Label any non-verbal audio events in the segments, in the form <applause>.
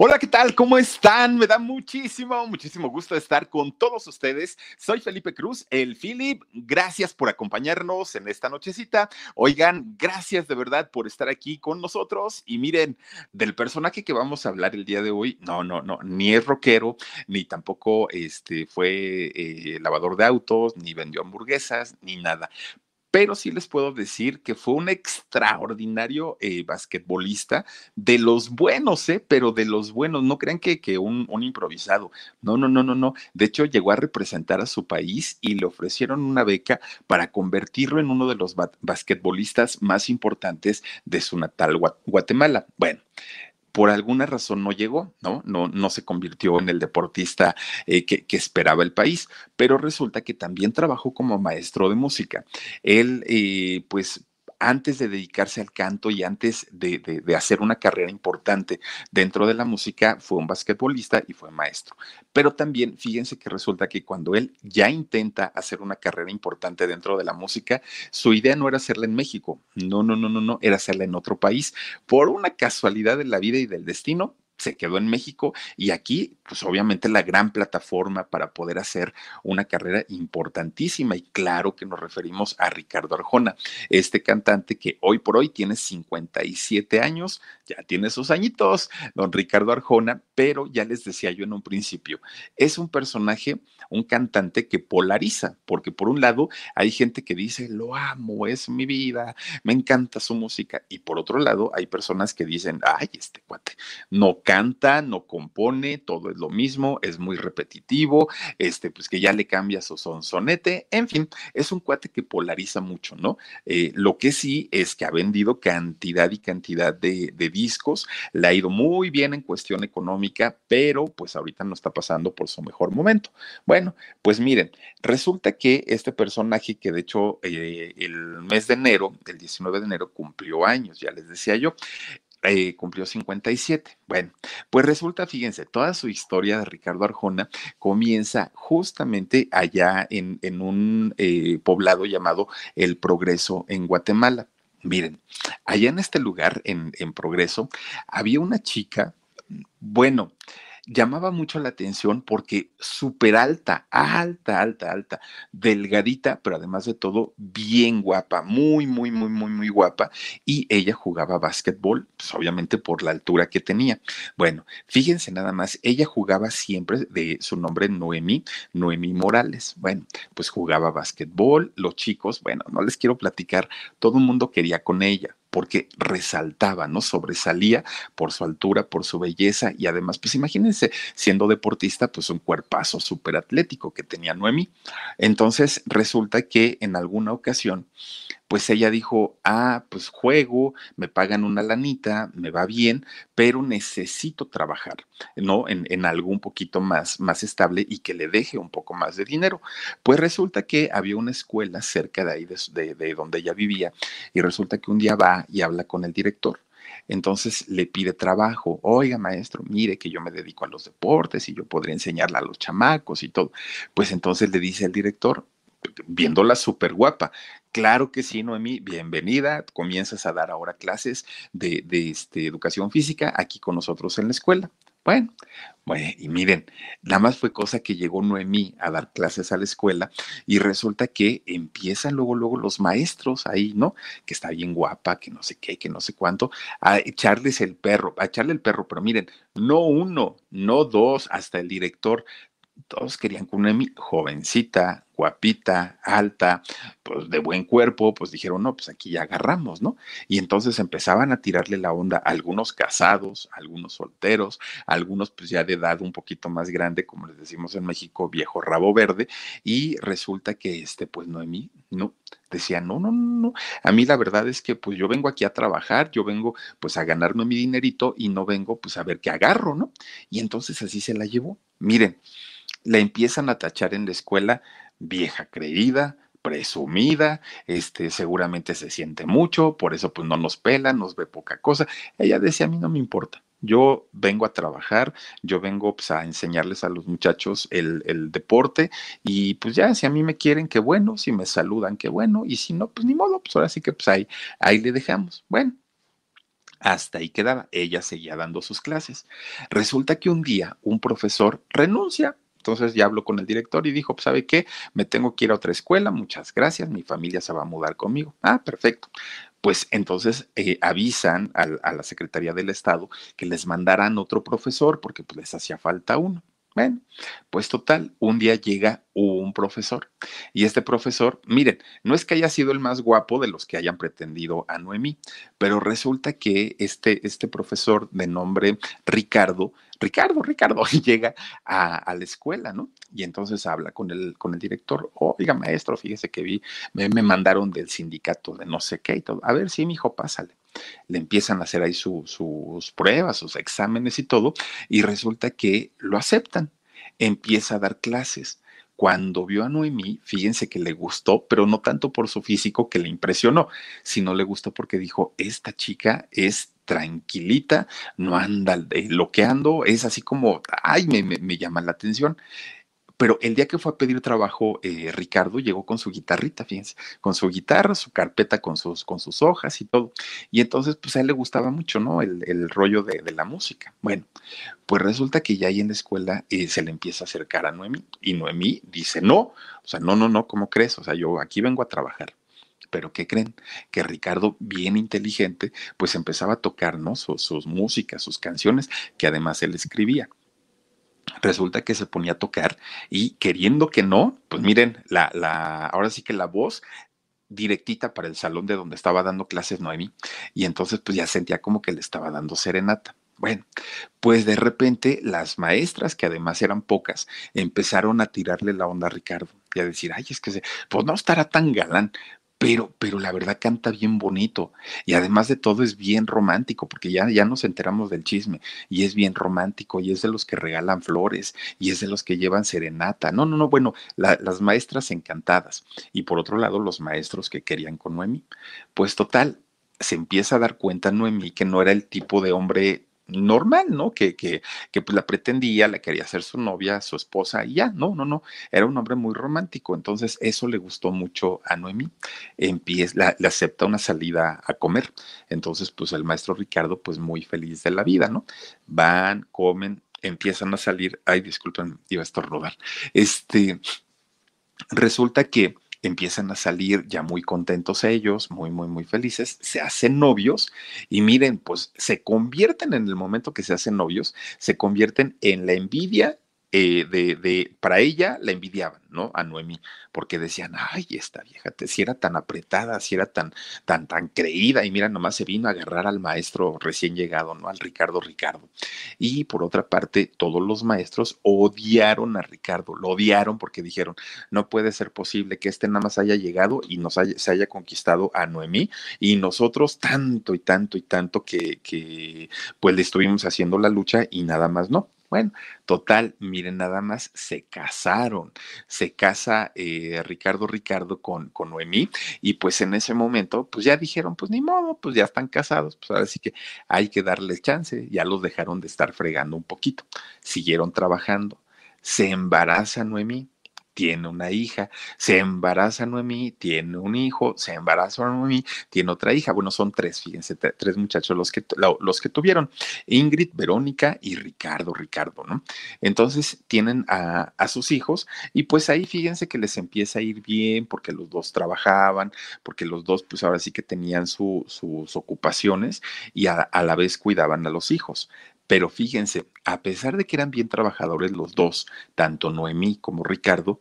Hola, ¿qué tal? ¿Cómo están? Me da muchísimo, muchísimo gusto estar con todos ustedes. Soy Felipe Cruz, el Philip. Gracias por acompañarnos en esta nochecita. Oigan, gracias de verdad por estar aquí con nosotros. Y miren, del personaje que vamos a hablar el día de hoy, no, no, no, ni es rockero, ni tampoco este, fue eh, lavador de autos, ni vendió hamburguesas, ni nada pero sí les puedo decir que fue un extraordinario eh, basquetbolista de los buenos, ¿eh? Pero de los buenos, no crean que, que un, un, improvisado, no, no, no, no, no. De hecho, llegó a representar a su país y le ofrecieron una beca para convertirlo en uno de los basquetbolistas más importantes de su natal Guatemala. Bueno, por alguna razón no llegó, ¿no? No, no se convirtió en el deportista eh, que, que, esperaba el país, pero resulta que también trabajó como maestro de música. Él, eh, pues, antes de dedicarse al canto y antes de, de, de, hacer una carrera importante dentro de la música, fue un basquetbolista y fue maestro. Pero también fíjense que resulta que cuando él ya intenta hacer una carrera importante dentro de la música, su idea no era hacerla en México, no, no, no, no, no, era hacerla en otro país. Por una casualidad de la vida y del destino, se quedó en México y aquí, pues obviamente la gran plataforma para poder hacer una carrera importantísima y claro que nos referimos a Ricardo Arjona, este cantante que hoy por hoy tiene 57 años, ya tiene sus añitos, don Ricardo Arjona, pero ya les decía yo en un principio, es un personaje, un cantante que polariza, porque por un lado hay gente que dice, lo amo, es mi vida, me encanta su música, y por otro lado hay personas que dicen, ay, este cuate, no canta, no compone, todo es lo mismo, es muy repetitivo, este, pues que ya le cambia su sonsonete, en fin, es un cuate que polariza mucho, ¿no? Eh, lo que sí es que ha vendido cantidad y cantidad de, discos, le ha ido muy bien en cuestión económica, pero pues ahorita no está pasando por su mejor momento. Bueno, pues miren, resulta que este personaje que de hecho eh, el mes de enero, el 19 de enero, cumplió años, ya les decía yo, eh, cumplió 57. Bueno, pues resulta, fíjense, toda su historia de Ricardo Arjona comienza justamente allá en, en un eh, poblado llamado El Progreso en Guatemala. Miren, allá en este lugar, en, en Progreso, había una chica, bueno, llamaba mucho la atención porque súper alta, alta, alta, alta, delgadita, pero además de todo, bien guapa, muy, muy, muy, muy, muy guapa. Y ella jugaba básquetbol, pues obviamente por la altura que tenía. Bueno, fíjense nada más, ella jugaba siempre de su nombre Noemí, Noemí Morales. Bueno, pues jugaba básquetbol, los chicos, bueno, no les quiero platicar, todo el mundo quería con ella porque resaltaba, ¿no? Sobresalía por su altura, por su belleza y además, pues imagínense, siendo deportista, pues un cuerpazo súper atlético que tenía Noemi. Entonces resulta que en alguna ocasión, pues ella dijo, ah, pues juego, me pagan una lanita, me va bien, pero necesito trabajar, ¿no? En, en, algo poquito más, más estable y que le deje un poco más de dinero. Pues resulta que había una escuela cerca de ahí, de, de donde ella vivía, y resulta que un día va y habla con el director. Entonces le pide trabajo. Oiga, maestro, mire que yo me dedico a los deportes y yo podría enseñarle a los chamacos y todo. Pues entonces le dice al director, viéndola súper guapa. Claro que sí, Noemí, bienvenida. Comienzas a dar ahora clases de, de este, educación física aquí con nosotros en la escuela. Bueno, bueno, y miren, nada más fue cosa que llegó Noemí a dar clases a la escuela y resulta que empiezan luego, luego los maestros ahí, ¿no? Que está bien guapa, que no sé qué, que no sé cuánto, a echarles el perro, a echarle el perro, pero miren, no uno, no dos, hasta el director, todos querían con Noemí, jovencita, guapita, alta, pues de buen cuerpo, pues dijeron, no, pues aquí ya agarramos, ¿no? Y entonces empezaban a tirarle la onda, algunos casados, algunos solteros, algunos pues ya de edad un poquito más grande, como les decimos en México, viejo rabo verde, y resulta que este, pues Noemí, no, decía, no, no, no, no, a mí la verdad es que pues yo vengo aquí a trabajar, yo vengo pues a ganarme mi dinerito y no vengo pues a ver qué agarro, ¿no? Y entonces así se la llevó. Miren, la empiezan a tachar en la escuela vieja creída, presumida, este, seguramente se siente mucho, por eso pues no nos pela, nos ve poca cosa. Ella decía, a mí no me importa, yo vengo a trabajar, yo vengo pues, a enseñarles a los muchachos el, el, deporte y pues ya, si a mí me quieren, qué bueno, si me saludan, qué bueno, y si no, pues ni modo, pues ahora sí que pues ahí, ahí le dejamos. Bueno, hasta ahí quedaba, ella seguía dando sus clases. Resulta que un día un profesor renuncia entonces ya habló con el director y dijo, pues, ¿sabe qué? Me tengo que ir a otra escuela, muchas gracias, mi familia se va a mudar conmigo. Ah, perfecto. Pues entonces eh, avisan a la Secretaría del Estado que les mandaran otro profesor porque pues, les hacía falta uno. Bueno, pues total, un día llega un profesor y este profesor, miren, no es que haya sido el más guapo de los que hayan pretendido a Noemí, pero resulta que este, este profesor de nombre Ricardo Ricardo, Ricardo, <laughs> llega a, la escuela, ¿no? Y entonces habla con el, con el director, oiga, maestro, fíjese que vi, me, mandaron del sindicato de no sé qué y todo. A ver, sí, mi hijo, pásale. Le empiezan a hacer ahí sus pruebas, sus exámenes y todo, y resulta que lo aceptan. Empieza a dar clases cuando vio a Noemí, fíjense que le gustó, pero no tanto por su físico que le impresionó, sino le gustó porque dijo, esta chica es tranquilita, no anda loqueando, es así como, ay, me, me, llama la atención. Pero el día que fue a pedir trabajo, eh, Ricardo llegó con su guitarrita, fíjense, con su guitarra, su carpeta con sus, con sus hojas y todo. Y entonces, pues a él le gustaba mucho, ¿no? El, el rollo de, de, la música. Bueno, pues resulta que ya ahí en la escuela eh, se le empieza a acercar a Noemí. Y Noemí dice, no, o sea, no, no, no, ¿cómo crees? O sea, yo aquí vengo a trabajar. Pero ¿qué creen? Que Ricardo, bien inteligente, pues empezaba a tocar, ¿no? Sus, músicas, sus canciones, que además él escribía resulta que se ponía a tocar y queriendo que no, pues miren, la, la, ahora sí que la voz directita para el salón de donde estaba dando clases Noemi, y entonces pues ya sentía como que le estaba dando serenata. Bueno, pues de repente las maestras, que además eran pocas, empezaron a tirarle la onda a Ricardo y a decir, ay, es que pues no estará tan galán, pero, pero la verdad canta bien bonito y además de todo es bien romántico porque ya, ya nos enteramos del chisme y es bien romántico y es de los que regalan flores y es de los que llevan serenata. No, no, no, bueno, las maestras encantadas y por otro lado los maestros que querían con Noemi. Pues total, se empieza a dar cuenta Noemi que no era el tipo de hombre normal, ¿no? Que, que, que pues la pretendía, la quería ser su novia, su esposa, y ya, no, no, no, era un hombre muy romántico, entonces eso le gustó mucho a Noemí, empieza, le acepta una salida a comer, entonces pues el maestro Ricardo pues muy feliz de la vida, ¿no? Van, comen, empiezan a salir, ay, disculpen, iba a estornudar, este, resulta que empiezan a salir ya muy contentos ellos, muy, muy, muy felices, se hacen novios y miren, pues se convierten en el momento que se hacen novios, se convierten en la envidia eh, de, de, para ella la envidiaban, ¿no? A Noemi, porque decían, ay, esta vieja, si era tan apretada, si era tan, tan, tan creída, y mira, nomás se vino a agarrar al maestro recién llegado, ¿no? Al Ricardo Ricardo. Y por otra parte, todos los maestros odiaron a Ricardo, lo odiaron porque dijeron, no puede ser posible que este nada más haya llegado y nos haya, se haya conquistado a Noemí, y nosotros tanto y tanto y tanto que, que pues le estuvimos haciendo la lucha y nada más no. Bueno, total, miren nada más, se casaron. Se casa eh, Ricardo Ricardo con, con Noemí y pues en ese momento, pues ya dijeron, pues ni modo, pues ya están casados, pues ahora sí que hay que darles chance. Ya los dejaron de estar fregando un poquito. Siguieron trabajando. Se embaraza Noemí tiene una hija, se embaraza Noemí, tiene un hijo, se embaraza Noemí, tiene otra hija. Bueno, son tres, fíjense, tres muchachos los que, los que tuvieron, Ingrid, Verónica y Ricardo, Ricardo, ¿no? Entonces tienen a, sus hijos y pues ahí fíjense que les empieza a ir bien porque los dos trabajaban, porque los dos pues ahora sí que tenían sus ocupaciones y a la vez cuidaban a los hijos. Pero fíjense, a pesar de que eran bien trabajadores los dos, tanto Noemí como Ricardo,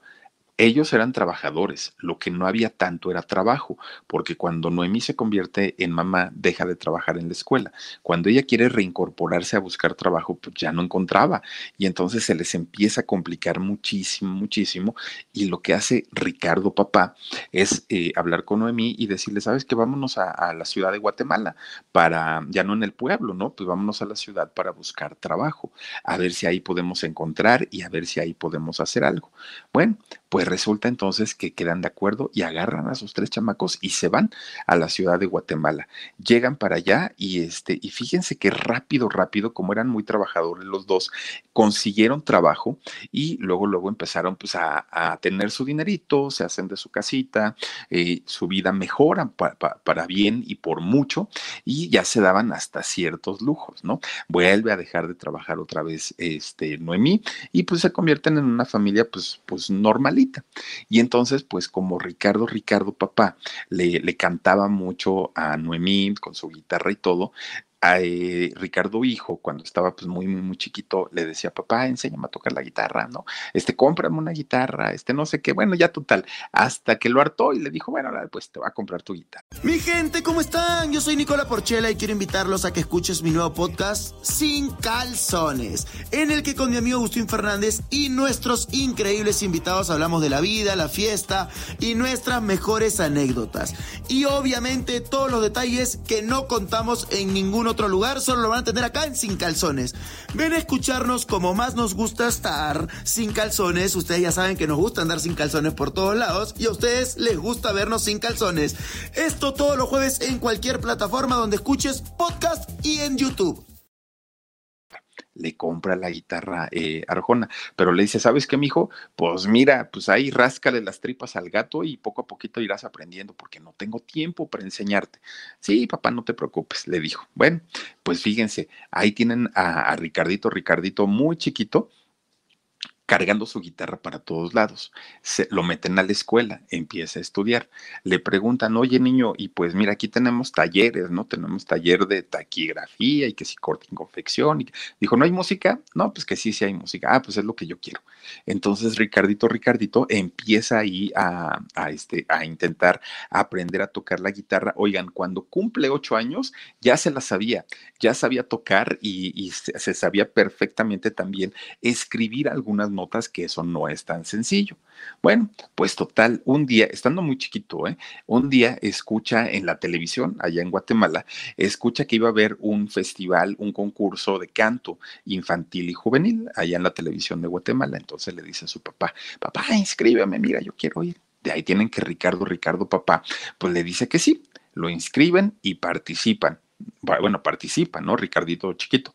ellos eran trabajadores, lo que no había tanto era trabajo, porque cuando Noemí se convierte en mamá, deja de trabajar en la escuela. Cuando ella quiere reincorporarse a buscar trabajo, pues ya no encontraba. Y entonces se les empieza a complicar muchísimo, muchísimo. Y lo que hace Ricardo, papá, es eh, hablar con Noemí y decirle, sabes que vámonos a, la ciudad de Guatemala, para, ya no en el pueblo, ¿no? Pues vámonos a la ciudad para buscar trabajo, a ver si ahí podemos encontrar y a ver si ahí podemos hacer algo. Bueno, pues resulta entonces que quedan de acuerdo y agarran a sus tres chamacos y se van a la ciudad de Guatemala. Llegan para allá y este, y fíjense que rápido, rápido, como eran muy trabajadores los dos, consiguieron trabajo y luego, luego empezaron pues a, tener su dinerito, se hacen de su casita, eh, su vida mejora para bien y por mucho y ya se daban hasta ciertos lujos, ¿no? Vuelve a dejar de trabajar otra vez este Noemí y pues se convierten en una familia pues, pues y entonces, pues como Ricardo, Ricardo, papá, le, le cantaba mucho a Noemí con su guitarra y todo, a Ricardo hijo, cuando estaba pues muy, muy, muy chiquito, le decía, papá, enséñame a tocar la guitarra, ¿no? Este, cómprame una guitarra, este, no sé qué, bueno, ya total, hasta que lo hartó y le dijo, bueno, pues te va a comprar tu guitarra. Mi gente, ¿cómo están? Yo soy Nicola Porchela y quiero invitarlos a que escuches mi nuevo podcast, Sin Calzones, en el que con mi amigo Agustín Fernández y nuestros increíbles invitados hablamos de la vida, la fiesta y nuestras mejores anécdotas. Y obviamente todos los detalles que no contamos en ningún otro lugar, solo lo van a tener acá en Sin Calzones. Ven a escucharnos como más nos gusta estar sin calzones. Ustedes ya saben que nos gusta andar sin calzones por todos lados y a ustedes les gusta vernos sin calzones. Esto todos los jueves en cualquier plataforma donde escuches podcast y en YouTube le compra la guitarra eh, Arjona, pero le dice, ¿sabes qué, mijo? Pues mira, pues ahí ráscale las tripas al gato y poco a poquito irás aprendiendo porque no tengo tiempo para enseñarte. Sí, papá, no te preocupes, le dijo. Bueno, pues fíjense, ahí tienen a, a Ricardito, Ricardito muy chiquito, cargando su guitarra para todos lados. Se, lo meten a la escuela, empieza a estudiar. Le preguntan, oye niño, y pues mira, aquí tenemos talleres, ¿no? Tenemos taller de taquigrafía y que si corte en confección. Y dijo, ¿no hay música? No, pues que sí, sí hay música. Ah, pues es lo que yo quiero. Entonces Ricardito, Ricardito empieza ahí a, este, a intentar aprender a tocar la guitarra. Oigan, cuando cumple ocho años, ya se la sabía, ya sabía tocar y, y se, se sabía perfectamente también escribir algunas notas que eso no es tan sencillo. Bueno, pues total, un día, estando muy chiquito, ¿eh? un día escucha en la televisión, allá en Guatemala, escucha que iba a haber un festival, un concurso de canto infantil y juvenil, allá en la televisión de Guatemala. Entonces le dice a su papá, papá, inscríbeme, mira, yo quiero ir. De ahí tienen que Ricardo, Ricardo, papá, pues le dice que sí, lo inscriben y participan. Bueno, participan, ¿no? Ricardito chiquito.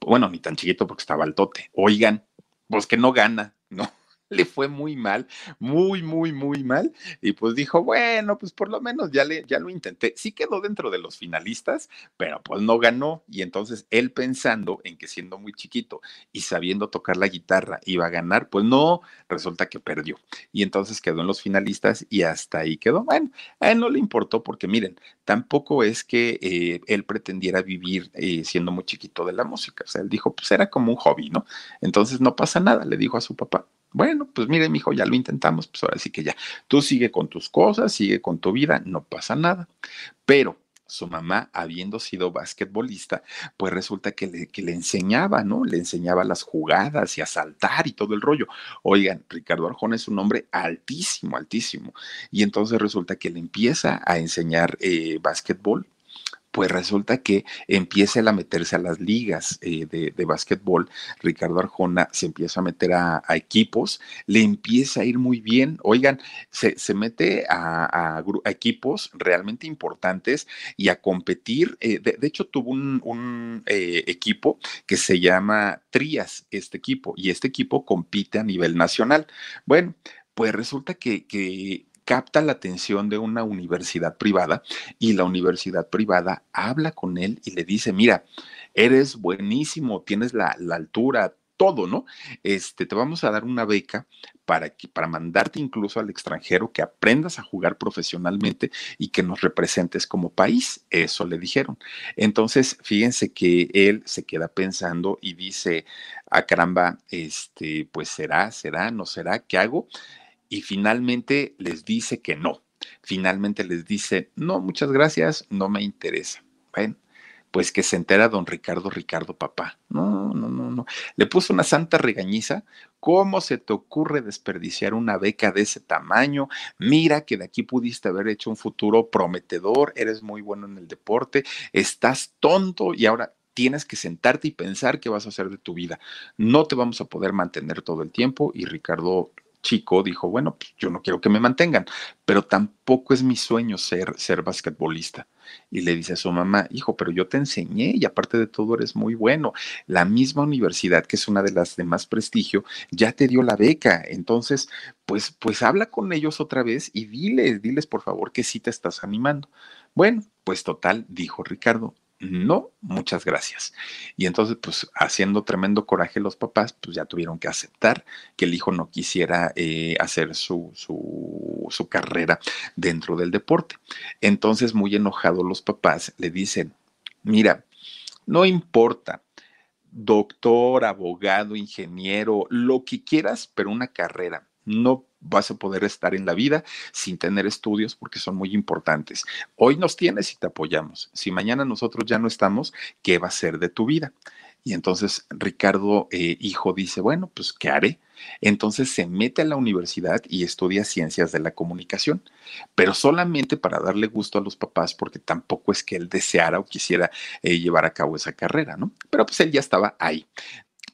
Bueno, ni tan chiquito porque estaba al tote. Oigan, pues que no gana, ¿no? Le fue muy mal, muy, muy, muy mal. Y pues dijo, bueno, pues por lo menos ya, le, ya lo intenté. Sí quedó dentro de los finalistas, pero pues no ganó. Y entonces él pensando en que siendo muy chiquito y sabiendo tocar la guitarra iba a ganar, pues no, resulta que perdió. Y entonces quedó en los finalistas y hasta ahí quedó. Bueno, a él no le importó porque miren, tampoco es que eh, él pretendiera vivir eh, siendo muy chiquito de la música. O sea, él dijo, pues era como un hobby, ¿no? Entonces no pasa nada, le dijo a su papá. Bueno, pues mire, hijo, ya lo intentamos, pues ahora sí que ya. Tú sigue con tus cosas, sigue con tu vida, no pasa nada. Pero su mamá, habiendo sido basquetbolista, pues resulta que le, que le enseñaba, ¿no? Le enseñaba las jugadas y a saltar y todo el rollo. Oigan, Ricardo Arjona es un hombre altísimo, altísimo. Y entonces resulta que le empieza a enseñar eh, básquetbol pues resulta que empieza a meterse a las ligas eh, de, de básquetbol. Ricardo Arjona se empieza a meter a, equipos, le empieza a ir muy bien. Oigan, se, mete a, equipos realmente importantes y a competir. Eh, de, hecho, tuvo un, eh, equipo que se llama Trías, este equipo, y este equipo compite a nivel nacional. Bueno, pues resulta que capta la atención de una universidad privada y la universidad privada habla con él y le dice, mira, eres buenísimo, tienes la, altura, todo, ¿no? Este, te vamos a dar una beca para, que, para mandarte incluso al extranjero, que aprendas a jugar profesionalmente y que nos representes como país. Eso le dijeron. Entonces, fíjense que él se queda pensando y dice, a ah, caramba, este, pues será, será, no será, ¿qué hago? Y finalmente les dice que no. Finalmente les dice, no, muchas gracias, no me interesa. Bueno, pues que se entera don Ricardo, Ricardo papá. No, no, no, no. Le puso una santa regañiza. ¿Cómo se te ocurre desperdiciar una beca de ese tamaño? Mira que de aquí pudiste haber hecho un futuro prometedor, eres muy bueno en el deporte, estás tonto y ahora tienes que sentarte y pensar qué vas a hacer de tu vida. No te vamos a poder mantener todo el tiempo y Ricardo chico dijo, bueno, pues yo no quiero que me mantengan, pero tampoco es mi sueño ser, ser basquetbolista. Y le dice a su mamá, hijo, pero yo te enseñé y aparte de todo eres muy bueno. La misma universidad, que es una de las de más prestigio, ya te dio la beca. Entonces, pues, pues habla con ellos otra vez y diles, diles por favor que sí te estás animando. Bueno, pues total, dijo Ricardo, no, muchas gracias. Y entonces, pues haciendo tremendo coraje los papás, pues ya tuvieron que aceptar que el hijo no quisiera eh, hacer su, su, su carrera dentro del deporte. Entonces, muy enojados los papás le dicen, mira, no importa, doctor, abogado, ingeniero, lo que quieras, pero una carrera. No vas a poder estar en la vida sin tener estudios porque son muy importantes. Hoy nos tienes y te apoyamos. Si mañana nosotros ya no estamos, ¿qué va a ser de tu vida? Y entonces Ricardo, eh, hijo, dice, bueno, pues, ¿qué haré? Entonces se mete a la universidad y estudia ciencias de la comunicación, pero solamente para darle gusto a los papás, porque tampoco es que él deseara o quisiera eh, llevar a cabo esa carrera, ¿no? Pero pues él ya estaba ahí.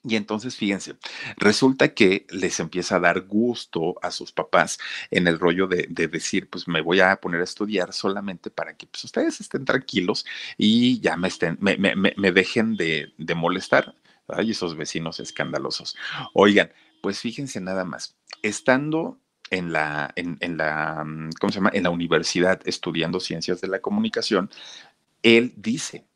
Y entonces, fíjense, resulta que les empieza a dar gusto a sus papás en el rollo de, decir, pues me voy a poner a estudiar solamente para que pues, ustedes estén tranquilos y ya me, estén, me, me, dejen de, de molestar. Ay, esos vecinos escandalosos. Oigan, pues fíjense nada más, estando en la, en, en, la, mm, ¿cómo se llama? En la universidad estudiando ciencias de la comunicación, él dice,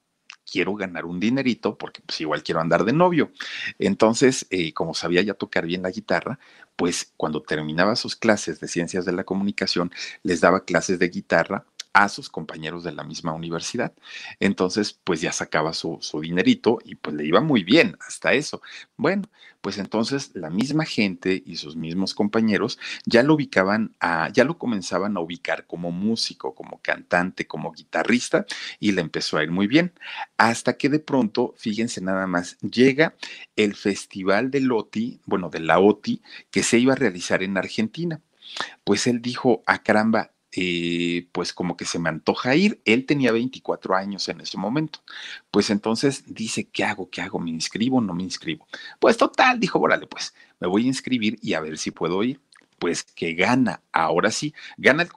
quiero ganar un dinerito porque pues igual quiero andar de novio. Entonces, eh, como sabía ya tocar bien la guitarra, pues cuando terminaba sus clases de ciencias de la comunicación, les daba clases de guitarra a sus compañeros de la misma universidad. Entonces, pues ya sacaba su, su, dinerito y pues le iba muy bien hasta eso. Bueno, pues entonces la misma gente y sus mismos compañeros ya lo ubicaban, a, ya lo comenzaban a ubicar como músico, como cantante, como guitarrista y le empezó a ir muy bien. Hasta que de pronto, fíjense nada más, llega el festival de Loti, bueno, de la OTI, que se iba a realizar en Argentina. Pues él dijo, a ah, caramba, pues como que se me antoja ir. Él tenía 24 años en ese momento. Pues entonces dice, ¿qué hago? ¿Qué hago? ¿Me inscribo no me inscribo? Pues total, dijo, órale, pues me voy a inscribir y a ver si puedo ir. Pues que gana, ahora sí, gana el,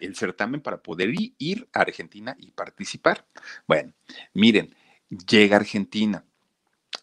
el certamen para poder ir a Argentina y participar. Bueno, miren, llega a Argentina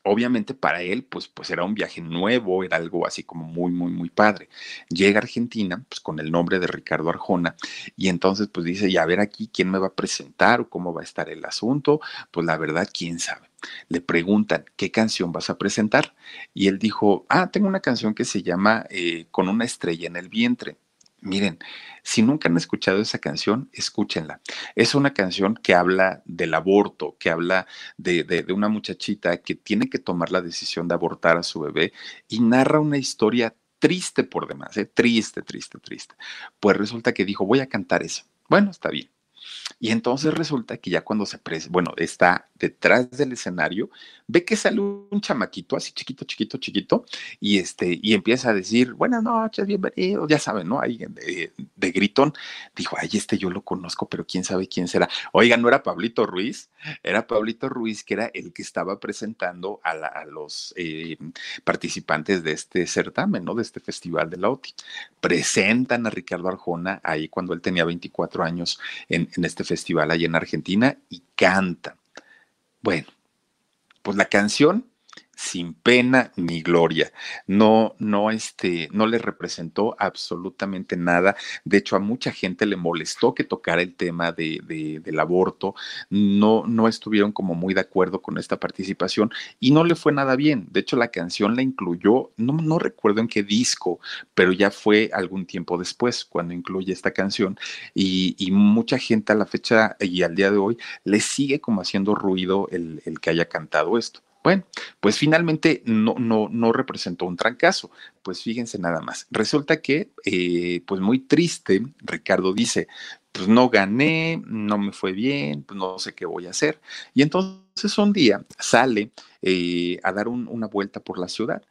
obviamente para él, pues, pues era un viaje nuevo, era algo así como muy, muy, muy padre. Llega a Argentina, pues con el nombre de Ricardo Arjona, y entonces pues dice, y a ver aquí quién me va a presentar o cómo va a estar el asunto, pues la verdad, quién sabe. Le preguntan, ¿qué canción vas a presentar? Y él dijo, ah, tengo una canción que se llama eh, Con una estrella en el vientre. Miren, si nunca han escuchado esa canción, escúchenla. Es una canción que habla del aborto, que habla de, una muchachita que tiene que tomar la decisión de abortar a su bebé y narra una historia triste por demás, ¿eh? triste, triste, triste. Pues resulta que dijo, voy a cantar eso. Bueno, está bien. Y entonces resulta que ya cuando se, bueno, está detrás del escenario, ve que sale un chamaquito así chiquito, chiquito, chiquito, y este, y empieza a decir, buenas noches, bienvenido, ya saben, ¿no? Alguien de, de, gritón. Dijo, ay, este yo lo conozco, pero quién sabe quién será. Oiga, no era Pablito Ruiz, era Pablito Ruiz, que era el que estaba presentando a, los eh, participantes de este certamen, ¿no? De este festival de la OTI. Presentan a Ricardo Arjona ahí cuando él tenía 24 años en, en este festival ahí en Argentina y canta. Bueno, pues la canción sin pena ni gloria. No, no, este, no le representó absolutamente nada. De hecho, a mucha gente le molestó que tocara el tema de, del aborto. No, no estuvieron como muy de acuerdo con esta participación y no le fue nada bien. De hecho, la canción la incluyó, no, no recuerdo en qué disco, pero ya fue algún tiempo después cuando incluye esta canción y, y mucha gente a la fecha y al día de hoy le sigue como haciendo ruido el, el que haya cantado esto. Bueno, pues finalmente no, no, no representó un trancazo. Pues fíjense nada más. Resulta que, eh, pues muy triste, Ricardo dice, pues no gané, no me fue bien, pues no sé qué voy a hacer. Y entonces un día sale eh, a dar una vuelta por la ciudad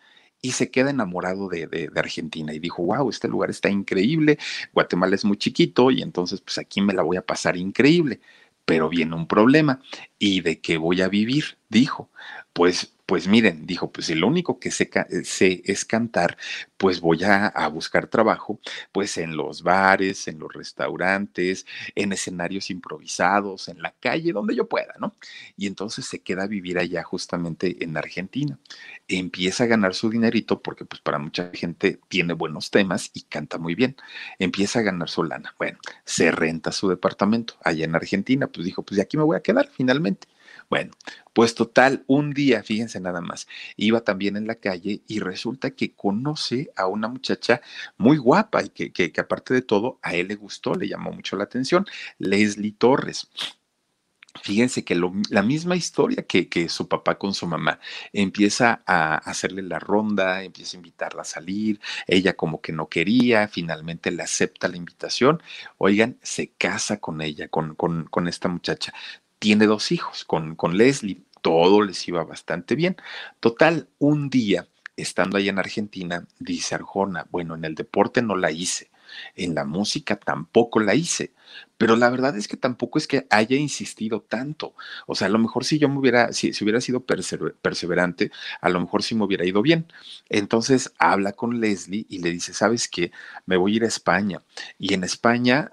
y se queda enamorado de, de, Argentina y dijo, wow, este lugar está increíble, Guatemala es muy chiquito y entonces pues aquí me la voy a pasar increíble. Pero viene un problema. ¿Y de qué voy a vivir? Dijo. Pues pues miren, dijo, pues si lo único que sé, es cantar, pues voy a, a, buscar trabajo, pues en los bares, en los restaurantes, en escenarios improvisados, en la calle, donde yo pueda, ¿no? Y entonces se queda a vivir allá justamente en Argentina. Empieza a ganar su dinerito porque pues para mucha gente tiene buenos temas y canta muy bien. Empieza a ganar su lana. Bueno, se renta su departamento allá en Argentina, pues dijo, pues de aquí me voy a quedar finalmente. Bueno, pues total, un día, fíjense nada más, iba también en la calle y resulta que conoce a una muchacha muy guapa y que, que, aparte de todo a él le gustó, le llamó mucho la atención, Leslie Torres. Fíjense que la misma historia que, que, su papá con su mamá empieza a hacerle la ronda, empieza a invitarla a salir, ella como que no quería, finalmente le acepta la invitación, oigan, se casa con ella, con, con, con esta muchacha tiene dos hijos con, con Leslie, todo les iba bastante bien. Total, un día, estando allá en Argentina, dice Arjona, bueno, en el deporte no la hice, en la música tampoco la hice, pero la verdad es que tampoco es que haya insistido tanto. O sea, a lo mejor si yo me hubiera, si, si hubiera sido perseverante, a lo mejor sí me hubiera ido bien. Entonces habla con Leslie y le dice, ¿sabes qué? Me voy a ir a España. Y en España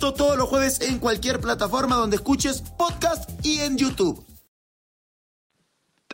Todos los jueves en cualquier plataforma donde escuches podcast y en YouTube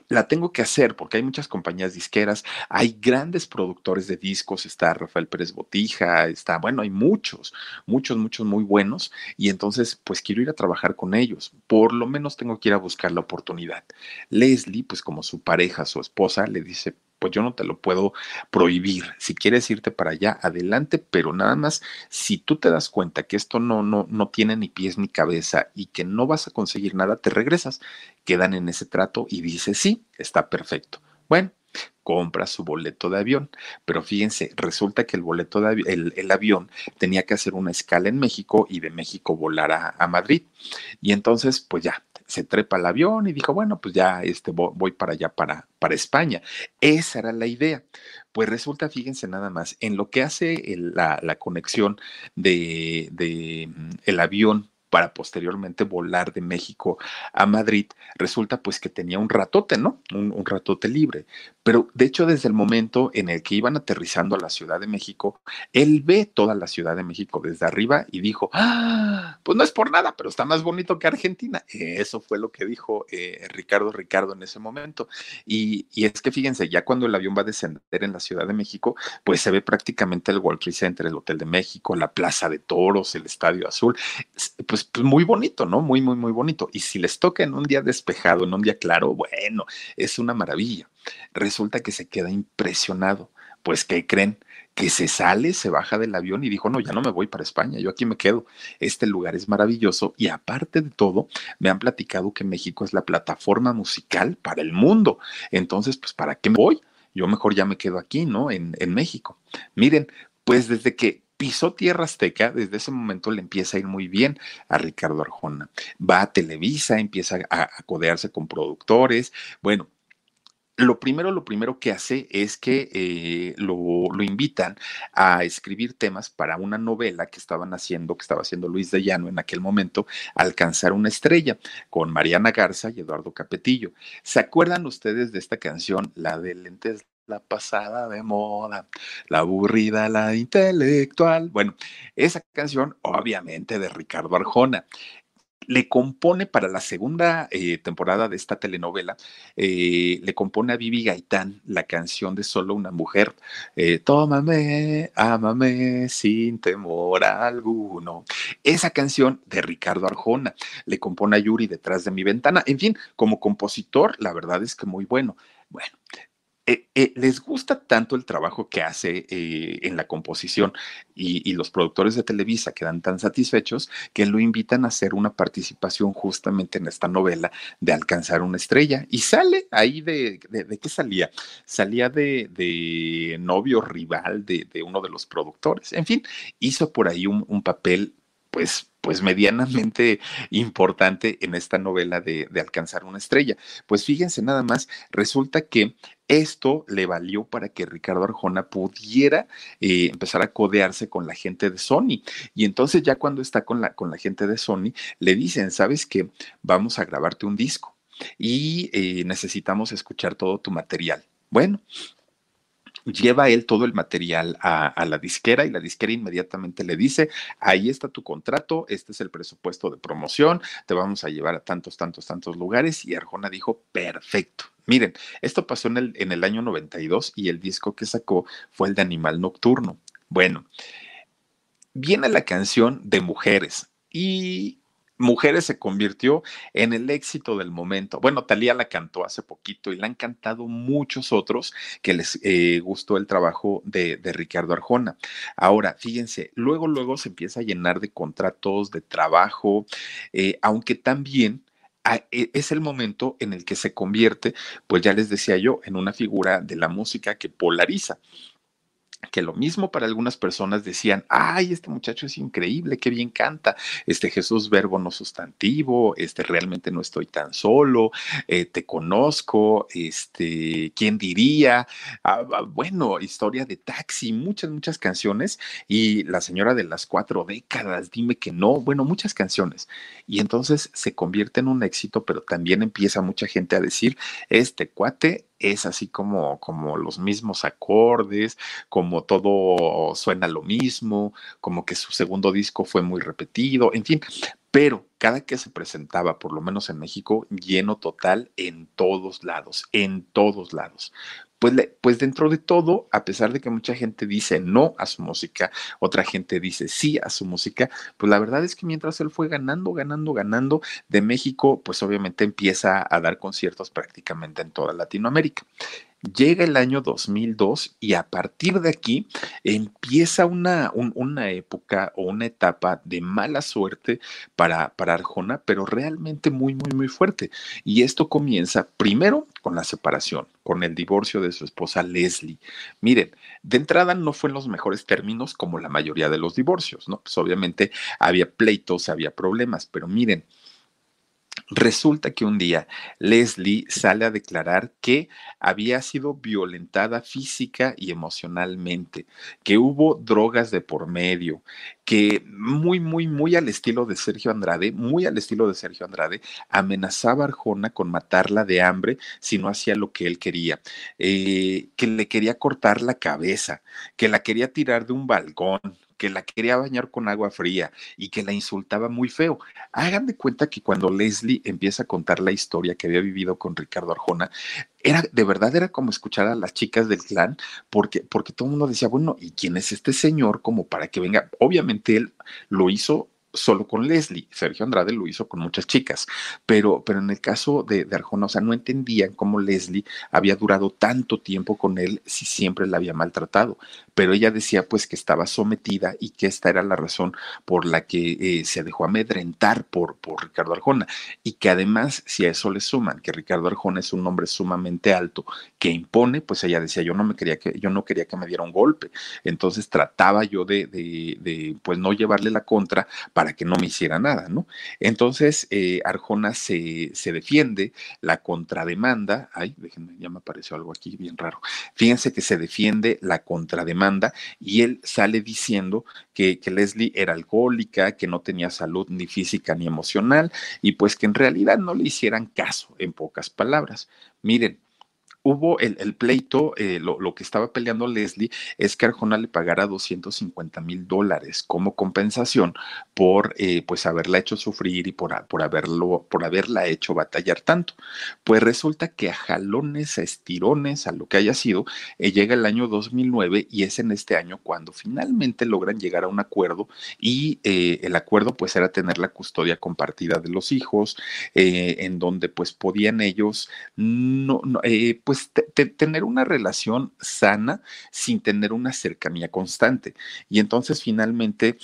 la tengo que hacer porque hay muchas compañías disqueras, hay grandes productores de discos, está Rafael Pérez Botija, está, bueno, hay muchos, muchos, muchos muy buenos y entonces pues quiero ir a trabajar con ellos, por lo menos tengo que ir a buscar la oportunidad. Leslie, pues como su pareja, su esposa, le dice, pues yo no te lo puedo prohibir. Si quieres irte para allá, adelante, pero nada más, si tú te das cuenta que esto no, no, no tiene ni pies ni cabeza y que no vas a conseguir nada, te regresas. Quedan en ese trato y dice, sí, está perfecto. Bueno, compra su boleto de avión. Pero fíjense, resulta que el boleto de el, el, avión tenía que hacer una escala en México y de México volar a, Madrid. Y entonces, pues ya, se trepa al avión y dijo, bueno, pues ya este, voy para allá, para, para España. Esa era la idea. Pues resulta, fíjense nada más, en lo que hace la, la, conexión de, de mm, el avión para posteriormente volar de México a Madrid, resulta pues que tenía un ratote, ¿no? Un, ratote libre. Pero de hecho, desde el momento en el que iban aterrizando a la Ciudad de México, él ve toda la Ciudad de México desde arriba y dijo, ah, pues no es por nada, pero está más bonito que Argentina. Eso fue lo que dijo eh, Ricardo Ricardo en ese momento. Y, y, es que fíjense, ya cuando el avión va a descender en la Ciudad de México, pues se ve prácticamente el World Trade Center, el Hotel de México, la Plaza de Toros, el Estadio Azul. Pues pues, muy bonito, ¿no? Muy, muy, muy bonito. Y si les toca en un día despejado, en un día claro, bueno, es una maravilla. Resulta que se queda impresionado. Pues, ¿qué creen? que se sale, se baja del avión y dijo, no, ya no me voy para España, yo aquí me quedo. Este lugar es maravilloso y aparte de todo, me han platicado que México es la plataforma musical para el mundo. Entonces, pues, ¿para qué me voy? Yo mejor ya me quedo aquí, ¿no? En, en México. Miren, pues desde que pisó tierra azteca, desde ese momento le empieza a ir muy bien a Ricardo Arjona. Va a Televisa, empieza a, codearse con productores. Bueno, lo primero, lo primero que hace es que eh, lo, lo, invitan a escribir temas para una novela que estaban haciendo, que estaba haciendo Luis de Llano en aquel momento, Alcanzar una estrella, con Mariana Garza y Eduardo Capetillo. ¿Se acuerdan ustedes de esta canción, la de Lentes la pasada de moda, la aburrida, la intelectual. Bueno, esa canción, obviamente, de Ricardo Arjona. le compone para la segunda eh, temporada de esta telenovela, eh, le compone a Vivi Gaitán la canción de Solo una mujer, eh, Tómame, ámame sin temor alguno. Esa canción de Ricardo Arjona le compone a Yuri detrás de mi ventana. En fin, como compositor, la verdad es que muy bueno. Bueno, eh, eh, les gusta tanto el trabajo que hace eh, en la composición y, los productores de Televisa quedan tan satisfechos que lo invitan a hacer una participación justamente en esta novela de Alcanzar una estrella. Y sale ahí de, de, qué salía? Salía de, novio rival de, uno de los productores. En fin, hizo por ahí un, un papel pues pues medianamente importante en esta novela de, Alcanzar una estrella. Pues fíjense nada más, resulta que esto le valió para que Ricardo Arjona pudiera eh, empezar a codearse con la gente de Sony. Y entonces ya cuando está con la, con la gente de Sony, le dicen, ¿sabes qué? Vamos a grabarte un disco y eh, necesitamos escuchar todo tu material. Bueno, lleva él todo el material a, la disquera y la disquera inmediatamente le dice, ahí está tu contrato, este es el presupuesto de promoción, te vamos a llevar a tantos, tantos, tantos lugares y Arjona dijo, perfecto. Miren, esto pasó en el, en el año 92 y el disco que sacó fue el de Animal Nocturno. Bueno, viene la canción de Mujeres y Mujeres se convirtió en el éxito del momento. Bueno, Talía la cantó hace poquito y la han cantado muchos otros que les eh, gustó el trabajo de, Ricardo Arjona. Ahora, fíjense, luego, luego se empieza a llenar de contratos, de trabajo, eh, aunque también e, es el momento en el que se convierte, pues ya les decía yo, en una figura de la música que polariza que lo mismo para algunas personas decían, ay, este muchacho es increíble, qué bien canta, este Jesús verbo no sustantivo, este realmente no estoy tan solo, eh, te conozco, este, ¿quién diría? Ah, ah, bueno, historia de taxi, muchas, muchas canciones y la señora de las cuatro décadas, dime que no, bueno, muchas canciones. Y entonces se convierte en un éxito, pero también empieza mucha gente a decir, este cuate es así como, como los mismos acordes, como todo suena lo mismo, como que su segundo disco fue muy repetido, en fin, pero cada que se presentaba, por lo menos en México, lleno total en todos lados, en todos lados. Pues, pues, dentro de todo, a pesar de que mucha gente dice no a su música, otra gente dice sí a su música, pues la verdad es que mientras él fue ganando, ganando, ganando, de México, pues obviamente empieza a dar conciertos prácticamente en toda Latinoamérica. Llega el año 2002 y a partir de aquí empieza una, una época o una etapa de mala suerte para, para Arjona, pero realmente muy, muy, muy fuerte. Y esto comienza primero con la separación, con el divorcio de su esposa Leslie. Miren, de entrada no fue en los mejores términos como la mayoría de los divorcios, ¿no? Pues obviamente había pleitos, había problemas, pero miren, Resulta que un día Leslie sale a declarar que había sido violentada física y emocionalmente, que hubo drogas de por medio, que muy, muy, muy al estilo de Sergio Andrade, muy al estilo de Sergio Andrade, amenazaba a Arjona con matarla de hambre si no hacía lo que él quería, eh, que le quería cortar la cabeza, que la quería tirar de un balcón, que la quería bañar con agua fría y que la insultaba muy feo. Hagan de cuenta que cuando Leslie empieza a contar la historia que había vivido con Ricardo Arjona, era de verdad era como escuchar a las chicas del clan, porque, porque todo el mundo decía, bueno, ¿y quién es este señor como para que venga? Obviamente él lo hizo solo con Leslie. Sergio Andrade lo hizo con muchas chicas, pero, pero en el caso de, Arjona, o sea, no entendían cómo Leslie había durado tanto tiempo con él si siempre la había maltratado. Pero ella decía pues que estaba sometida y que esta era la razón por la que eh, se dejó amedrentar por, por Ricardo Arjona. Y que además, si a eso le suman que Ricardo Arjona es un hombre sumamente alto que impone, pues ella decía, yo no me quería que, yo no quería que me diera un golpe. Entonces trataba yo de, de, de pues no llevarle la contra para para que no me hiciera nada, ¿no? Entonces, eh, Arjona se, se, defiende, la contrademanda, ay, déjenme, ya me apareció algo aquí bien raro, fíjense que se defiende la contrademanda y él sale diciendo que, que Leslie era alcohólica, que no tenía salud ni física ni emocional y pues que en realidad no le hicieran caso, en pocas palabras. Miren, hubo el, pleito, eh, lo, que estaba peleando Leslie es que Arjona le pagara 250 mil dólares como compensación por eh, pues haberla hecho sufrir y por, por, haberlo, por haberla hecho batallar tanto. Pues resulta que a jalones, a estirones, a lo que haya sido, eh, llega el año 2009 y es en este año cuando finalmente logran llegar a un acuerdo y el acuerdo pues era tener la custodia compartida de los hijos, en donde pues podían ellos no, no pues pues tener una relación sana sin tener una cercanía constante. Y entonces finalmente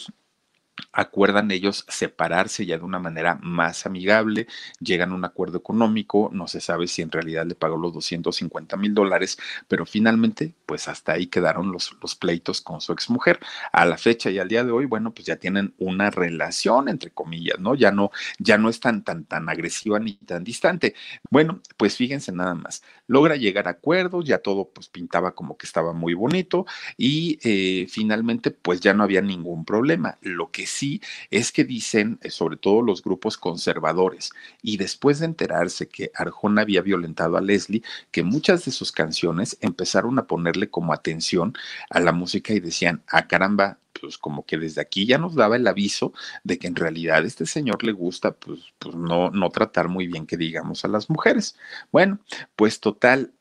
acuerdan ellos separarse ya de una manera más amigable, llegan a un acuerdo económico, no se sabe si en realidad le pagó los 250 mil dólares, pero finalmente, pues hasta ahí quedaron los, pleitos con su exmujer. A la fecha y al día de hoy, bueno, pues ya tienen una relación, entre comillas, ¿no? Ya no, ya no es tan, tan, tan agresiva ni tan distante. Bueno, pues fíjense nada más, logra llegar a acuerdos, ya todo pues pintaba como que estaba muy bonito y eh, finalmente pues ya no había ningún problema. Lo que sí es que dicen, eh, sobre todo los grupos conservadores, y después de enterarse que Arjona había violentado a Leslie, que muchas de sus canciones empezaron a ponerle como atención a la música y decían, ah caramba, pues como que desde aquí ya nos daba el aviso de que en realidad a este señor le gusta pues, pues no, no tratar muy bien que digamos a las mujeres. Bueno, pues total,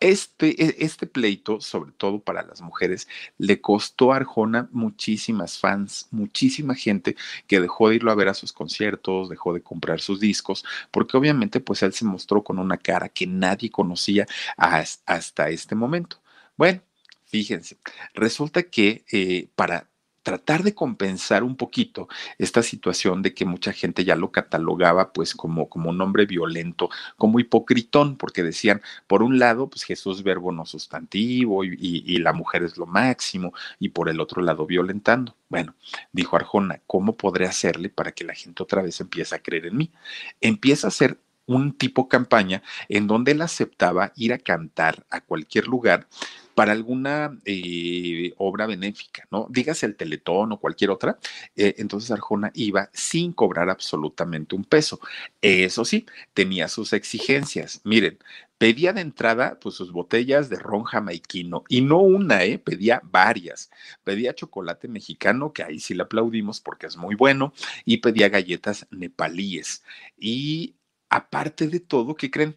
este, e, este pleito, sobre todo para las mujeres, le costó a Arjona muchísimas fans, muchísima gente que dejó de irlo a ver a sus conciertos, dejó de comprar sus discos, porque obviamente pues él se mostró con una cara que nadie conocía hasta este momento. Bueno, fíjense, resulta que eh, para tratar de compensar un poquito esta situación de que mucha gente ya lo catalogaba pues como, como un hombre violento, como hipocritón, porque decían, por un lado, pues Jesús verbo no sustantivo y, la mujer es lo máximo, y por el otro lado violentando. Bueno, dijo Arjona, ¿cómo podré hacerle para que la gente otra vez empiece a creer en mí? Empieza a hacer un tipo campaña en donde él aceptaba ir a cantar a cualquier lugar para alguna eh, obra benéfica, ¿no? Dígase el Teletón o cualquier otra. Eh, entonces Arjona iba sin cobrar absolutamente un peso. Eso sí, tenía sus exigencias. Miren, pedía de entrada pues sus botellas de ron jamaiquino y no una, ¿eh? pedía varias. Pedía chocolate mexicano, que ahí sí le aplaudimos porque es muy bueno, y pedía galletas nepalíes. Y aparte de todo, ¿qué creen?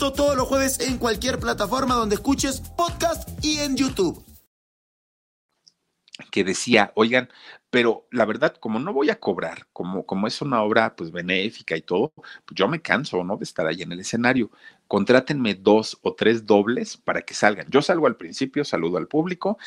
todos los jueves en cualquier plataforma donde escuches podcast y en YouTube. Que decía, oigan, pero la verdad, como no voy a cobrar, como, como es una obra pues benéfica y todo, pues yo me canso, ¿no? De estar ahí en el escenario. Contrátenme dos o tres dobles para que salgan. Yo salgo al principio, saludo al público,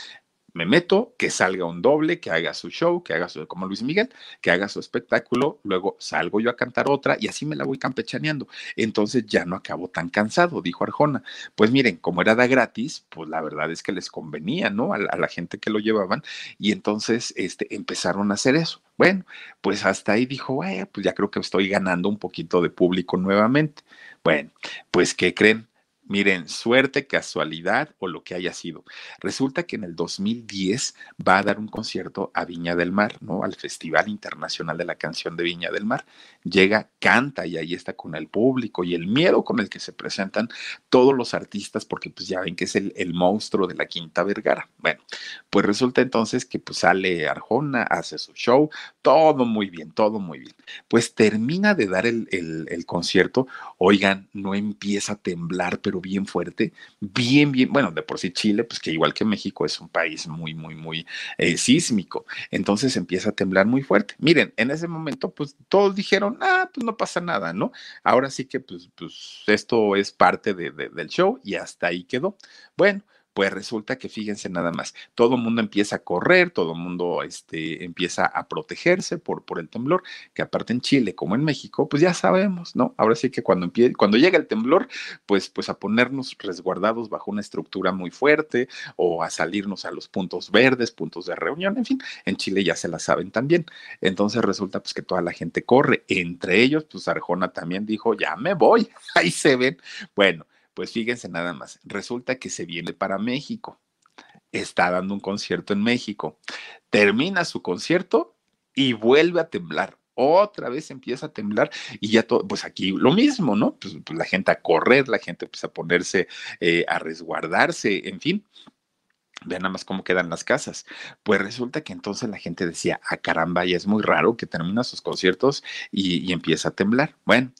me meto, que salga un doble, que haga su show, que haga su, como Luis Miguel, que haga su espectáculo, luego salgo yo a cantar otra y así me la voy campechaneando. Entonces ya no acabo tan cansado, dijo Arjona. Pues miren, como era da gratis, pues la verdad es que les convenía, ¿no? A la, gente que lo llevaban y entonces este, empezaron a hacer eso. Bueno, pues hasta ahí dijo, pues ya creo que estoy ganando un poquito de público nuevamente. Bueno, pues ¿qué creen? Miren, suerte, casualidad o lo que haya sido. Resulta que en el 2010 va a dar un concierto a Viña del Mar, ¿no? Al Festival Internacional de la Canción de Viña del Mar. Llega, canta y ahí está con el público y el miedo con el que se presentan todos los artistas, porque pues ya ven que es el, el monstruo de la Quinta Vergara. Bueno, pues resulta entonces que pues sale Arjona, hace su show, todo muy bien, todo muy bien. Pues termina de dar el, el, el concierto, oigan, no empieza a temblar, pero bien fuerte, bien, bien, bueno, de por sí Chile, pues que igual que México es un país muy, muy, muy eh, sísmico, entonces empieza a temblar muy fuerte. Miren, en ese momento, pues todos dijeron, ah, pues no pasa nada, ¿no? Ahora sí que, pues, pues esto es parte de, del show y hasta ahí quedó. Bueno, Pues resulta que fíjense nada más, todo el mundo empieza a correr, todo el mundo este, empieza a protegerse por, por el temblor, que aparte en Chile como en México, pues ya sabemos, ¿no? Ahora sí que cuando, cuando llega el temblor, pues, pues a ponernos resguardados bajo una estructura muy fuerte o a salirnos a los puntos verdes, puntos de reunión, en fin, en Chile ya se la saben también. Entonces resulta pues que toda la gente corre, entre ellos, pues Arjona también dijo, ya me voy, <laughs> ahí se ven. Bueno, pues fíjense nada más, resulta que se viene para México, está dando un concierto en México, termina su concierto y vuelve a temblar. Otra vez empieza a temblar y ya todo, pues aquí lo mismo, ¿no? Pues, pues la gente a correr, la gente pues a ponerse eh, a resguardarse, en fin. Vean nada más cómo quedan las casas. Pues resulta que entonces la gente decía, ah, caramba, ya es muy raro que termina sus conciertos y, y empieza a temblar. Bueno,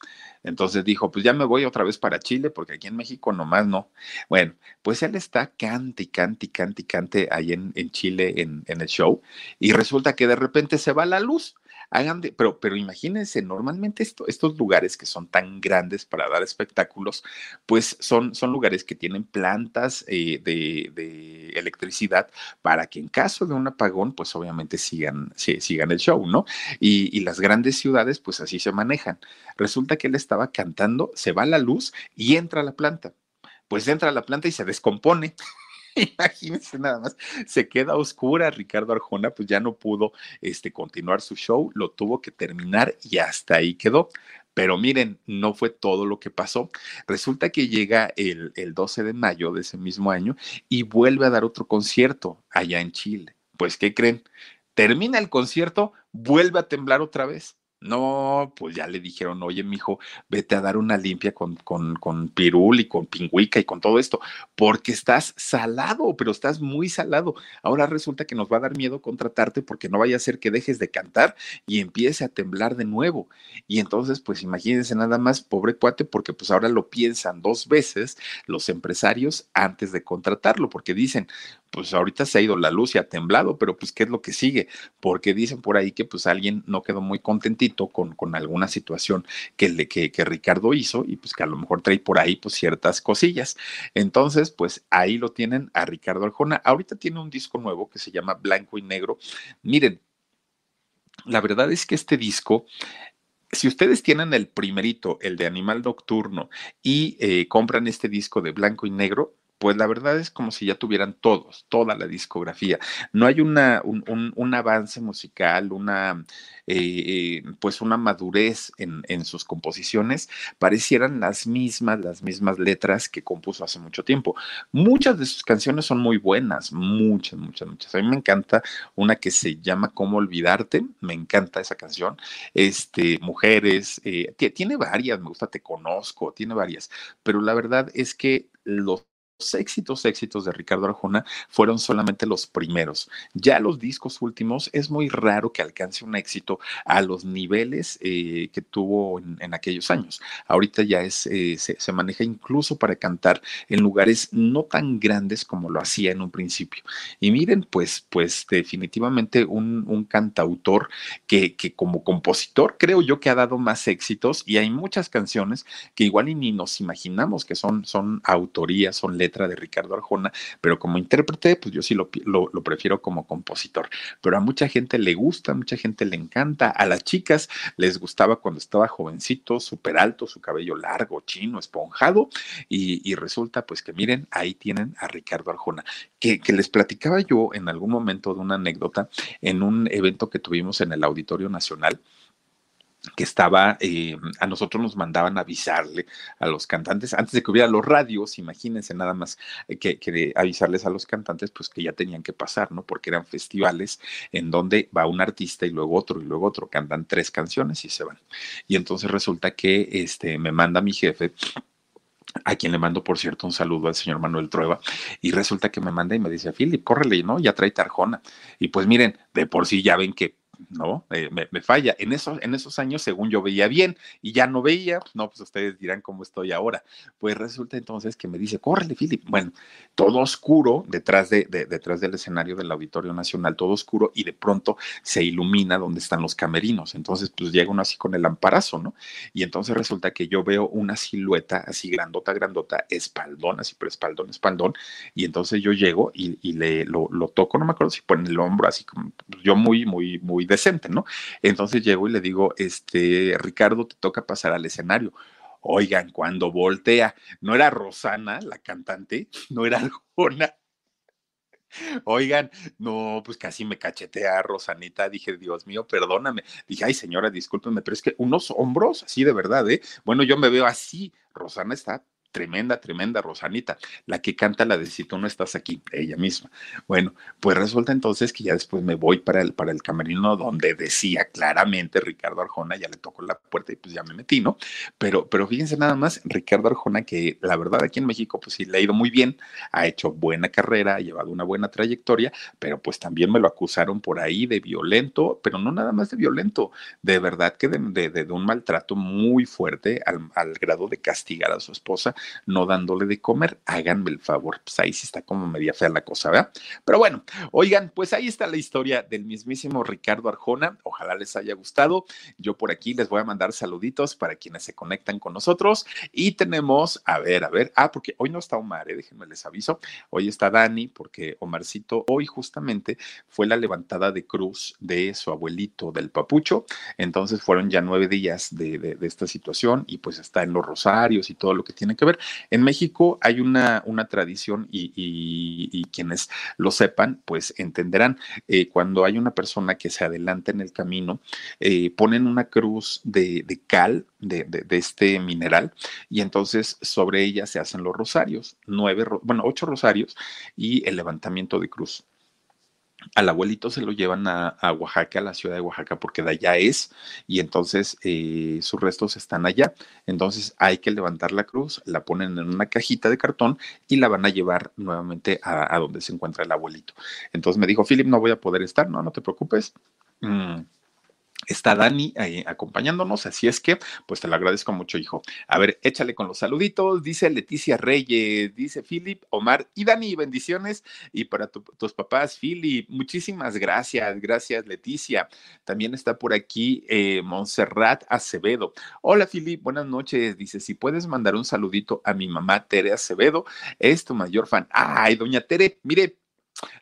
entonces dijo, pues ya me voy otra vez para Chile, porque aquí en México nomás no. Bueno, pues él está cante cante cante cante ahí en, en Chile en, en, el show, y resulta que de repente se va la luz hagan de, pero, pero imagínense, normalmente esto, estos lugares que son tan grandes para dar espectáculos, pues son, son lugares que tienen plantas eh, de, electricidad para que en caso de un apagón, pues obviamente sigan, sigan el show, ¿no? Y, y las grandes ciudades, pues así se manejan. Resulta que él estaba cantando, se va la luz y entra a la planta. Pues entra a la planta y se descompone. <laughs> Imagínense nada más, se queda oscura. Ricardo Arjona, pues ya no pudo este, continuar su show, lo tuvo que terminar y hasta ahí quedó. Pero miren, no fue todo lo que pasó. Resulta que llega el, el 12 de mayo de ese mismo año y vuelve a dar otro concierto allá en Chile. Pues, ¿qué creen? Termina el concierto, vuelve a temblar otra vez. No, pues ya le dijeron, oye, mijo, vete a dar una limpia con, con, con pirul y con pingüica y con todo esto, porque estás salado, pero estás muy salado. Ahora resulta que nos va a dar miedo contratarte porque no vaya a ser que dejes de cantar y empiece a temblar de nuevo. Y entonces, pues imagínense nada más, pobre cuate, porque pues ahora lo piensan dos veces los empresarios antes de contratarlo, porque dicen, pues ahorita se ha ido la luz y ha temblado, pero pues ¿qué es lo que sigue? Porque dicen por ahí que pues alguien no quedó muy contentito con, alguna situación que, le, que Ricardo hizo y pues que a lo mejor trae por ahí pues ciertas cosillas. Entonces, pues ahí lo tienen a Ricardo Arjona. Ahorita tiene un disco nuevo que se llama Blanco y Negro. Miren, la verdad es que este disco si ustedes tienen el primerito, el de Animal Nocturno, y eh, compran este disco de blanco y negro, pues la verdad es como si ya tuvieran todos, toda la discografía. No hay un, un, un avance musical, una, eh, pues una madurez en, en, sus composiciones, parecieran las mismas, las mismas letras que compuso hace mucho tiempo. Muchas de sus canciones son muy buenas, muchas, muchas, muchas. A mí me encanta una que se llama Cómo olvidarte, me encanta esa canción. Este, Mujeres, eh, tiene varias, me gusta Te Conozco, tiene varias, pero la verdad es que los éxitos, éxitos de Ricardo Arjona fueron solamente los primeros. Ya los discos últimos es muy raro que alcance un éxito a los niveles eh, que tuvo en, aquellos años. Ahorita ya es, eh, se, se, maneja incluso para cantar en lugares no tan grandes como lo hacía en un principio. Y miren, pues, pues definitivamente un, un cantautor que, que como compositor creo yo que ha dado más éxitos y hay muchas canciones que igual y ni nos imaginamos que son, son autorías, son letras de Ricardo Arjona, pero como intérprete, pues yo sí lo, lo, prefiero como compositor. Pero a mucha gente le gusta, a mucha gente le encanta. A las chicas les gustaba cuando estaba jovencito, súper alto, su cabello largo, chino, esponjado, y, resulta pues que miren, ahí tienen a Ricardo Arjona, que les platicaba yo en algún momento de una anécdota en un evento que tuvimos en el Auditorio Nacional que estaba, eh, a nosotros nos mandaban avisarle a los cantantes, antes de que hubiera los radios, imagínense nada más eh, que, avisarles a los cantantes, pues que ya tenían que pasar, ¿no? Porque eran festivales en donde va un artista y luego otro y luego otro, cantan tres canciones y se van. Y entonces resulta que este, me manda mi jefe a quien le mando, por cierto, un saludo al señor Manuel Trueba, y resulta que me manda y me dice, Philip, córrele, ¿no? Ya trae Tarjona. Y pues miren, de por sí ya ven que no, eh, me, falla. En esos, en esos años, según yo veía bien y ya no veía, no, pues ustedes dirán cómo estoy ahora. Pues resulta entonces que me dice, córrele, Philip. Bueno, todo oscuro detrás, de, detrás del escenario del Auditorio Nacional, todo oscuro y de pronto se ilumina donde están los camerinos. Entonces, pues llega uno así con el amparazo, ¿no? Y entonces resulta que yo veo una silueta así grandota, grandota, espaldón, así, pero espaldón, espaldón. Y entonces yo llego y, le lo, lo, toco, no me acuerdo si pone el hombro, así como pues, yo muy, muy, muy decente, ¿no? Entonces llego y le digo, este, Ricardo, te toca pasar al escenario. Oigan, cuando voltea, no era Rosana, la cantante, <laughs> no era alguna. Oigan, no, pues casi me cachetea Rosanita. Dije, Dios mío, perdóname. Dije, ay, señora, discúlpeme, pero es que unos hombros así de verdad, ¿eh? Bueno, yo me veo así. Rosana está tremenda, tremenda Rosanita, la que canta la de Si tú no estás aquí, ella misma. Bueno, pues resulta entonces que ya después me voy para el, para el camerino donde decía claramente Ricardo Arjona, ya le tocó la puerta y pues ya me metí, ¿no? Pero, pero fíjense nada más, Ricardo Arjona, que la verdad aquí en México pues sí le ha ido muy bien, ha hecho buena carrera, ha llevado una buena trayectoria, pero pues también me lo acusaron por ahí de violento, pero no nada más de violento, de verdad que de, de, un maltrato muy fuerte al, al grado de castigar a su esposa no dándole de comer, háganme el favor, pues ahí sí está como media fea la cosa, ¿verdad? Pero bueno, oigan, pues ahí está la historia del mismísimo Ricardo Arjona, ojalá les haya gustado, yo por aquí les voy a mandar saluditos para quienes se conectan con nosotros y tenemos, a ver, a ver, ah, porque hoy no está Omar, ¿eh? déjenme les aviso, hoy está Dani, porque Omarcito hoy justamente fue la levantada de cruz de su abuelito del papucho, entonces fueron ya nueve días de, de esta situación y pues está en los rosarios y todo lo que tiene que ver. En México hay una, una tradición y, quienes lo sepan, pues entenderán, eh, cuando hay una persona que se adelanta en el camino, eh, ponen una cruz de, cal, de, de, este mineral, y entonces sobre ella se hacen los rosarios, nueve, bueno, ocho rosarios y el levantamiento de cruz al abuelito se lo llevan a, Oaxaca, a la ciudad de Oaxaca, porque de allá es, y entonces eh, sus restos están allá. Entonces hay que levantar la cruz, la ponen en una cajita de cartón y la van a llevar nuevamente a, donde se encuentra el abuelito. Entonces me dijo, Philip, no voy a poder estar, no, no te preocupes. Mm, Está Dani acompañándonos, así es que, pues te lo agradezco mucho, hijo. A ver, échale con los saluditos, dice Leticia Reyes, dice Philip, Omar y Dani, bendiciones. Y para tus papás, Philip, muchísimas gracias, gracias, Leticia. También está por aquí eh, Montserrat Acevedo. Hola, Philip, buenas noches. Dice, si puedes mandar un saludito a mi mamá Tere Acevedo, es tu mayor fan. Ay, doña Tere, mire,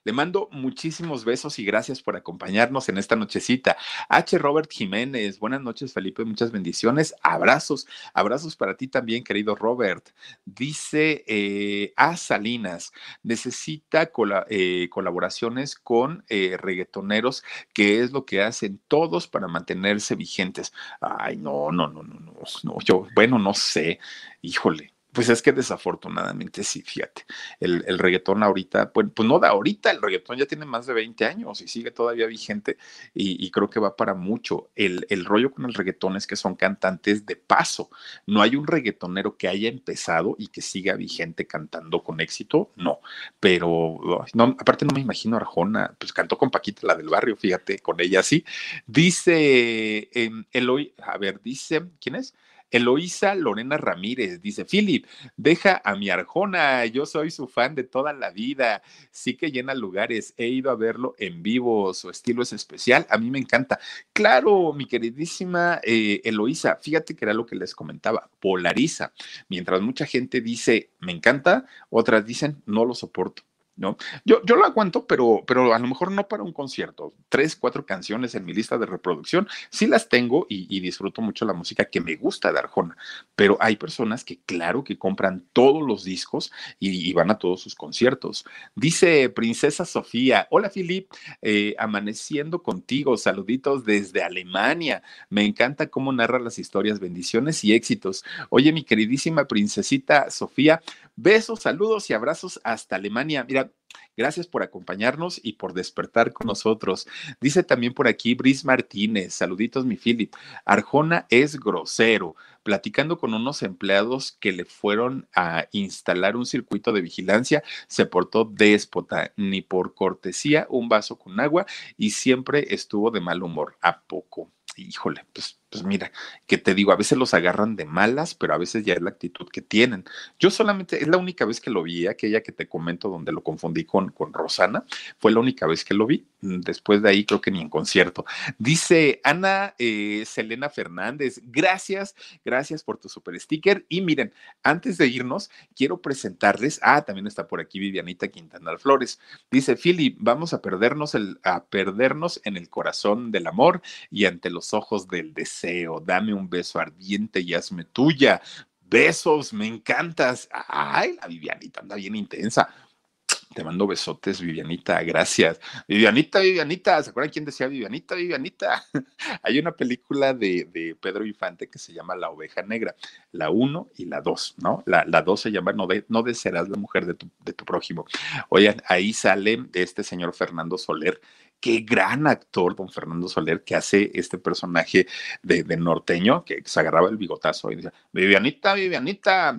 le mando muchísimos besos y gracias por acompañarnos en esta nochecita. H. Robert Jiménez, buenas noches, Felipe, muchas bendiciones. Abrazos, abrazos para ti también, querido Robert. Dice eh, A. Salinas, necesita eh, colaboraciones con eh, reggaetoneros, que es lo que hacen todos para mantenerse vigentes. Ay, no, no, no, no, no, no, yo, bueno, no sé, híjole pues es que desafortunadamente sí, fíjate, el, el reggaetón ahorita, pues, pues, no de ahorita, el reggaetón ya tiene más de 20 años y sigue todavía vigente y, creo que va para mucho. El, el, rollo con el reggaetón es que son cantantes de paso, no hay un reggaetonero que haya empezado y que siga vigente cantando con éxito, no, pero no, aparte no me imagino Arjona, pues cantó con Paquita, la del barrio, fíjate, con ella sí. Dice em, Eloy, a ver, dice, ¿quién es? Eloísa Lorena Ramírez dice, Philip, deja a mi Arjona, yo soy su fan de toda la vida, sí que llena lugares, he ido a verlo en vivo, su estilo es especial, a mí me encanta. Claro, mi queridísima eh, Eloísa, fíjate que era lo que les comentaba, polariza. Mientras mucha gente dice, me encanta, otras dicen, no lo soporto. ¿No? Yo, yo lo aguanto, pero, pero a lo mejor no para un concierto. Tres, cuatro canciones en mi lista de reproducción, sí las tengo y, disfruto mucho la música que me gusta de Arjona, pero hay personas que claro que compran todos los discos y, van a todos sus conciertos. Dice Princesa Sofía, hola Filip, eh, amaneciendo contigo, saluditos desde Alemania. Me encanta cómo narra las historias, bendiciones y éxitos. Oye, mi queridísima princesita Sofía, besos, saludos y abrazos hasta Alemania. Mira, Gracias por acompañarnos y por despertar con nosotros. Dice también por aquí Bris Martínez, saluditos mi Philip. Arjona es grosero, platicando con unos empleados que le fueron a instalar un circuito de vigilancia, se portó déspota, ni por cortesía un vaso con agua y siempre estuvo de mal humor. ¿A poco? Híjole, pues pues mira, que te digo, a veces los agarran de malas, pero a veces ya es la actitud que tienen. Yo solamente, es la única vez que lo vi, aquella que te comento donde lo confundí con, con Rosana, fue la única vez que lo vi. Mm, después de ahí creo que ni en concierto. Dice Ana eh, Selena Fernández, gracias, gracias por tu super sticker. Y miren, antes de irnos, quiero presentarles, ah, también está por aquí Vivianita Quintana Flores. Dice, Philip, vamos a perdernos, el, a perdernos en el corazón del amor y ante los ojos del deseo dame un beso ardiente y hazme tuya. Besos, me encantas. Ay, la Vivianita anda bien intensa. Te mando besotes, Vivianita, gracias. Vivianita, Vivianita, ¿se acuerdan quién decía Vivianita, Vivianita? <laughs> Hay una película de, Pedro Infante que se llama La Oveja Negra, la 1 y la 2, ¿no? La 2 se llama No, de, no desearás la mujer de tu, de tu prójimo. Oigan, ahí sale este señor Fernando Soler, qué gran actor, don Fernando Soler, que hace este personaje de, norteño, que se agarraba el bigotazo y decía, Vivianita, Vivianita,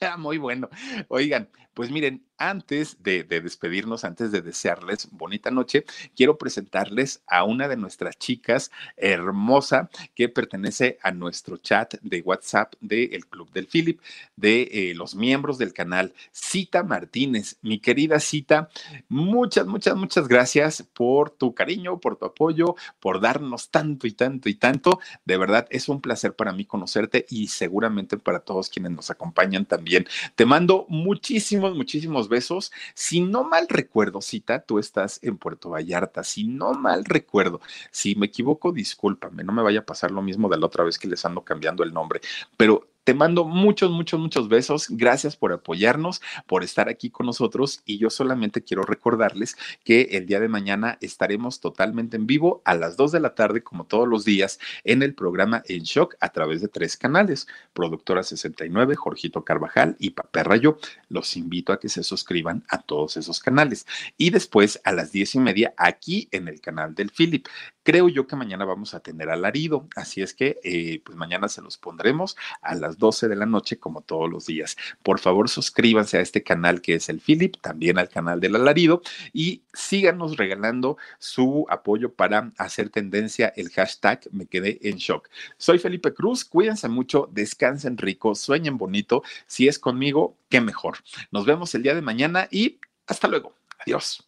<laughs> muy bueno. Oigan, pues miren, antes de, despedirnos, antes de desearles bonita noche, quiero presentarles a una de nuestras chicas hermosa que pertenece a nuestro chat de WhatsApp del Club del Philip, de eh, los miembros del canal, Cita Martínez. Mi querida Cita, muchas, muchas, muchas gracias por tu cariño, por tu apoyo, por darnos tanto y tanto y tanto. De verdad, es un placer para mí conocerte y seguramente para todos quienes nos acompañan también. Te mando muchísimos, muchísimos besos. Si no mal recuerdo, cita, tú estás en Puerto Vallarta. Si no mal recuerdo, si me equivoco, discúlpame, no me vaya a pasar lo mismo de la otra vez que les ando cambiando el nombre, pero te mando muchos, muchos, muchos besos. Gracias por apoyarnos, por estar aquí con nosotros. Y yo solamente quiero recordarles que el día de mañana estaremos totalmente en vivo a las 2 de la tarde, como todos los días, en el programa En Shock a través de tres canales. Productora 69, Jorgito Carvajal y Papá Rayo. Los invito a que se suscriban a todos esos canales. Y después a las 10 y media aquí en el canal del Philip. Creo yo que mañana vamos a tener alarido, así es que eh, pues mañana se los pondremos a las 12 de la noche como todos los días. Por favor, suscríbanse a este canal que es el Philip, también al canal del alarido y síganos regalando su apoyo para hacer tendencia el hashtag me quedé en shock. Soy Felipe Cruz, cuídense mucho, descansen rico, sueñen bonito. Si es conmigo, qué mejor. Nos vemos el día de mañana y hasta luego. Adiós.